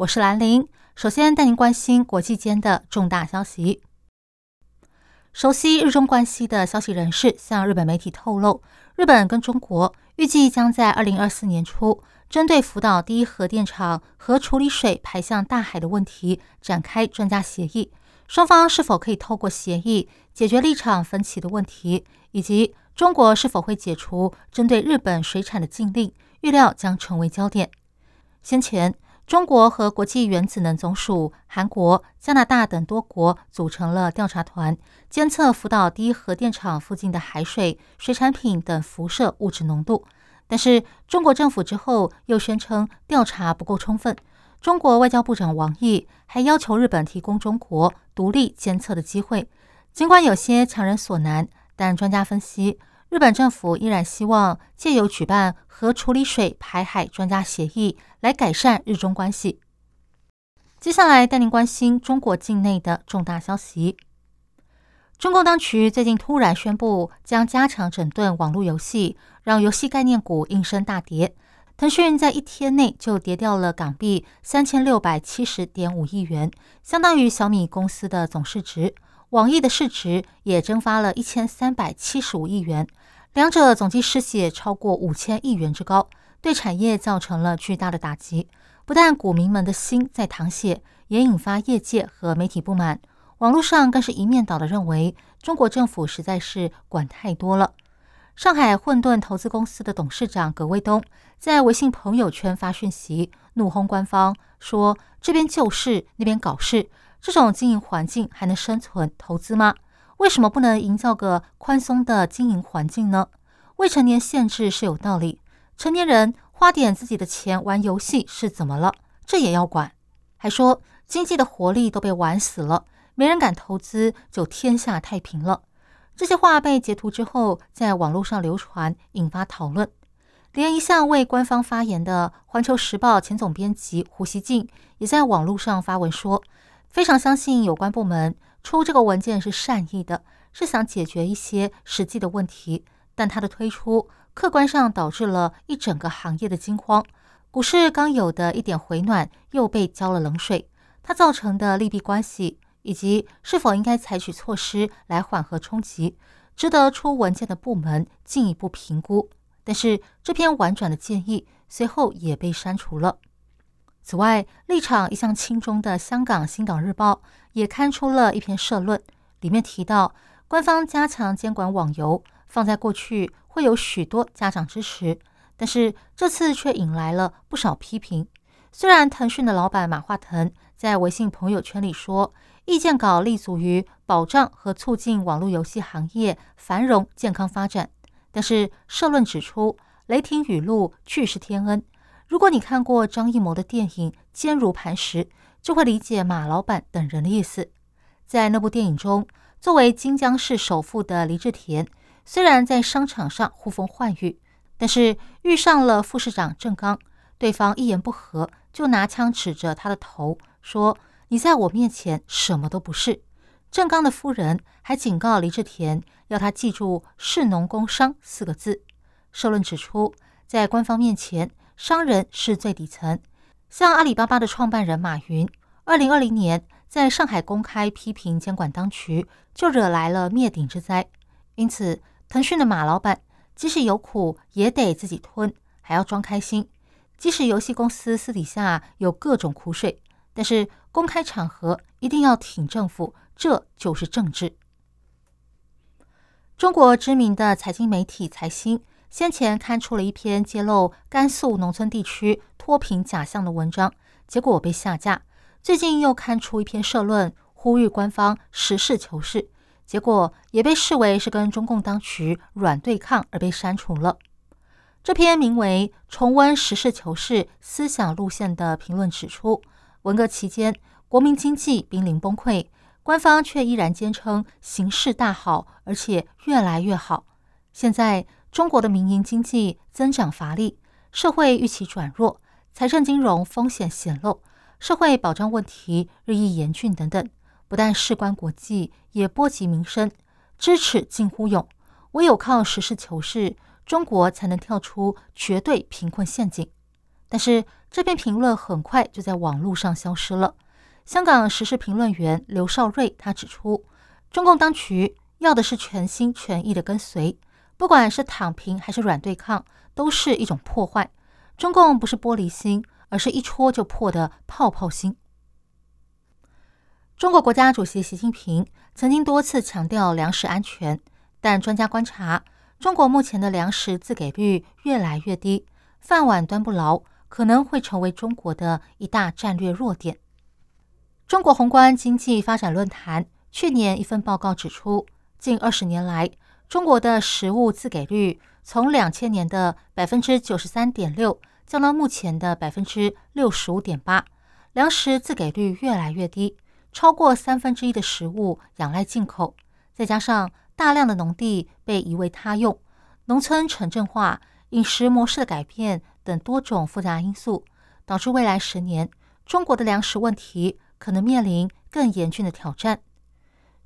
我是兰玲。首先带您关心国际间的重大消息。熟悉日中关系的消息人士向日本媒体透露，日本跟中国预计将在二零二四年初，针对福岛第一核电厂核处理水排向大海的问题展开专家协议。双方是否可以透过协议解决立场分歧的问题，以及中国是否会解除针对日本水产的禁令，预料将成为焦点。先前。中国和国际原子能总署、韩国、加拿大等多国组成了调查团，监测福岛第一核电厂附近的海水、水产品等辐射物质浓度。但是，中国政府之后又宣称调查不够充分。中国外交部长王毅还要求日本提供中国独立监测的机会。尽管有些强人所难，但专家分析。日本政府依然希望借由举办核处理水排海专家协议来改善日中关系。接下来带您关心中国境内的重大消息。中共当局最近突然宣布将加强整顿网络游戏，让游戏概念股应声大跌。腾讯在一天内就跌掉了港币三千六百七十点五亿元，相当于小米公司的总市值。网易的市值也蒸发了一千三百七十五亿元，两者总计失血超过五千亿元之高，对产业造成了巨大的打击。不但股民们的心在淌血，也引发业界和媒体不满。网络上更是一面倒的认为，中国政府实在是管太多了。上海混沌投资公司的董事长葛卫东在微信朋友圈发讯息，怒轰官方，说这边救市，那边搞事。这种经营环境还能生存投资吗？为什么不能营造个宽松的经营环境呢？未成年限制是有道理，成年人花点自己的钱玩游戏是怎么了？这也要管？还说经济的活力都被玩死了，没人敢投资，就天下太平了。这些话被截图之后，在网络上流传，引发讨论。连一向为官方发言的《环球时报》前总编辑胡锡进，也在网络上发文说。非常相信有关部门出这个文件是善意的，是想解决一些实际的问题，但它的推出客观上导致了一整个行业的惊慌，股市刚有的一点回暖又被浇了冷水。它造成的利弊关系以及是否应该采取措施来缓和冲击，值得出文件的部门进一步评估。但是这篇婉转的建议随后也被删除了。此外，立场一向亲中的香港《新港日报》也刊出了一篇社论，里面提到，官方加强监管网游，放在过去会有许多家长支持，但是这次却引来了不少批评。虽然腾讯的老板马化腾在微信朋友圈里说，意见稿立足于保障和促进网络游戏行业繁荣健康发展，但是社论指出，雷霆雨露俱是天恩。如果你看过张艺谋的电影《坚如磐石》，就会理解马老板等人的意思。在那部电影中，作为金江市首富的黎志田，虽然在商场上呼风唤雨，但是遇上了副市长郑刚，对方一言不合就拿枪指着他的头，说：“你在我面前什么都不是。”郑刚的夫人还警告黎志田，要他记住“士农工商”四个字。社论指出，在官方面前。商人是最底层，像阿里巴巴的创办人马云，二零二零年在上海公开批评监管当局，就惹来了灭顶之灾。因此，腾讯的马老板即使有苦也得自己吞，还要装开心。即使游戏公司私底下有各种苦水，但是公开场合一定要挺政府，这就是政治。中国知名的财经媒体财新。先前刊出了一篇揭露甘肃农村地区脱贫假象的文章，结果被下架。最近又刊出一篇社论，呼吁官方实事求是，结果也被视为是跟中共当局软对抗而被删除了。这篇名为《重温实事求是思想路线》的评论指出，文革期间，国民经济濒临崩溃，官方却依然坚称形势大好，而且越来越好。现在中国的民营经济增长乏力，社会预期转弱，财政金融风险显露，社会保障问题日益严峻等等，不但事关国际，也波及民生，支持近乎勇。唯有靠实事求是，中国才能跳出绝对贫困陷阱。但是这篇评论很快就在网络上消失了。香港时事评论员刘少瑞他指出，中共当局要的是全心全意的跟随，不管是躺平还是软对抗，都是一种破坏。中共不是玻璃心，而是一戳就破的泡泡心。中国国家主席习近平曾经多次强调粮食安全，但专家观察，中国目前的粮食自给率越来越低，饭碗端不牢。可能会成为中国的一大战略弱点。中国宏观经济发展论坛去年一份报告指出，近二十年来，中国的食物自给率从两千年的百分之九十三点六降到目前的百分之六十五点八，粮食自给率越来越低，超过三分之一的食物仰赖进口，再加上大量的农地被夷为他用，农村城镇化。饮食模式的改变等多种复杂因素，导致未来十年中国的粮食问题可能面临更严峻的挑战。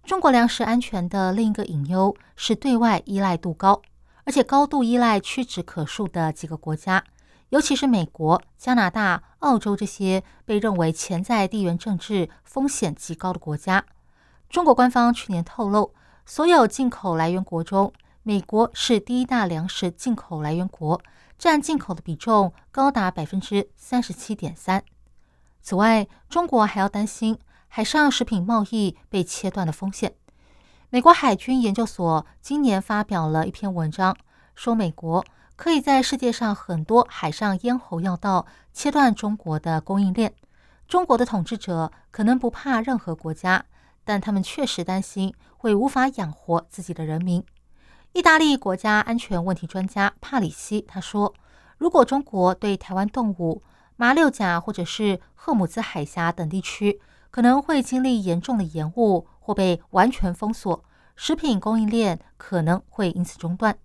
中国粮食安全的另一个隐忧是对外依赖度高，而且高度依赖屈指可数的几个国家，尤其是美国、加拿大、澳洲这些被认为潜在地缘政治风险极高的国家。中国官方去年透露，所有进口来源国中。美国是第一大粮食进口来源国，占进口的比重高达百分之三十七点三。此外，中国还要担心海上食品贸易被切断的风险。美国海军研究所今年发表了一篇文章，说美国可以在世界上很多海上咽喉要道切断中国的供应链。中国的统治者可能不怕任何国家，但他们确实担心会无法养活自己的人民。意大利国家安全问题专家帕里西他说：“如果中国对台湾动物、马六甲或者是赫姆兹海峡等地区可能会经历严重的延误或被完全封锁，食品供应链可能会因此中断。”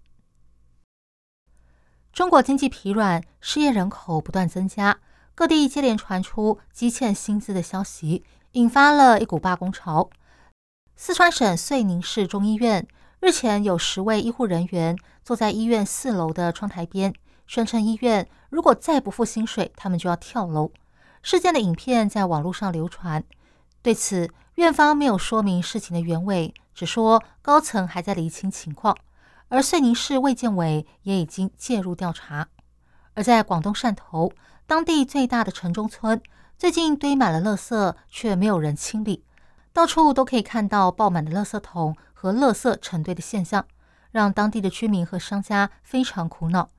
中国经济疲软，失业人口不断增加，各地接连传出积欠薪资的消息，引发了一股罢工潮。四川省遂宁市中医院。日前，有十位医护人员坐在医院四楼的窗台边，宣称医院如果再不付薪水，他们就要跳楼。事件的影片在网络上流传。对此，院方没有说明事情的原委，只说高层还在厘清情况。而遂宁市卫健委也已经介入调查。而在广东汕头，当地最大的城中村最近堆满了垃圾，却没有人清理，到处都可以看到爆满的垃圾桶。和垃圾成堆的现象，让当地的居民和商家非常苦恼。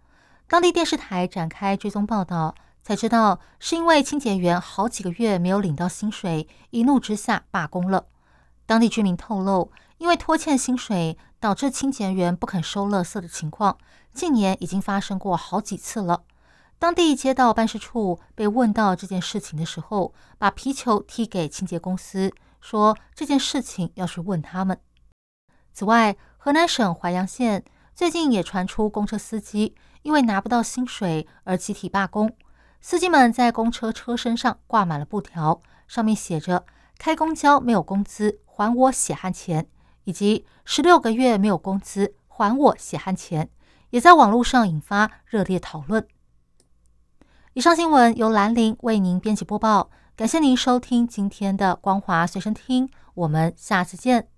当地电视台展开追踪报道，才知道是因为清洁员好几个月没有领到薪水，一怒之下罢工了。当地居民透露，因为拖欠薪水导致清洁员不肯收垃圾的情况，近年已经发生过好几次了。当地街道办事处被问到这件事情的时候，把皮球踢给清洁公司，说这件事情要去问他们。此外，河南省淮阳县最近也传出公车司机因为拿不到薪水而集体罢工。司机们在公车车身上挂满了布条，上面写着“开公交没有工资，还我血汗钱”以及“十六个月没有工资，还我血汗钱”，也在网络上引发热烈讨论。以上新闻由兰陵为您编辑播报，感谢您收听今天的光华随身听，我们下次见。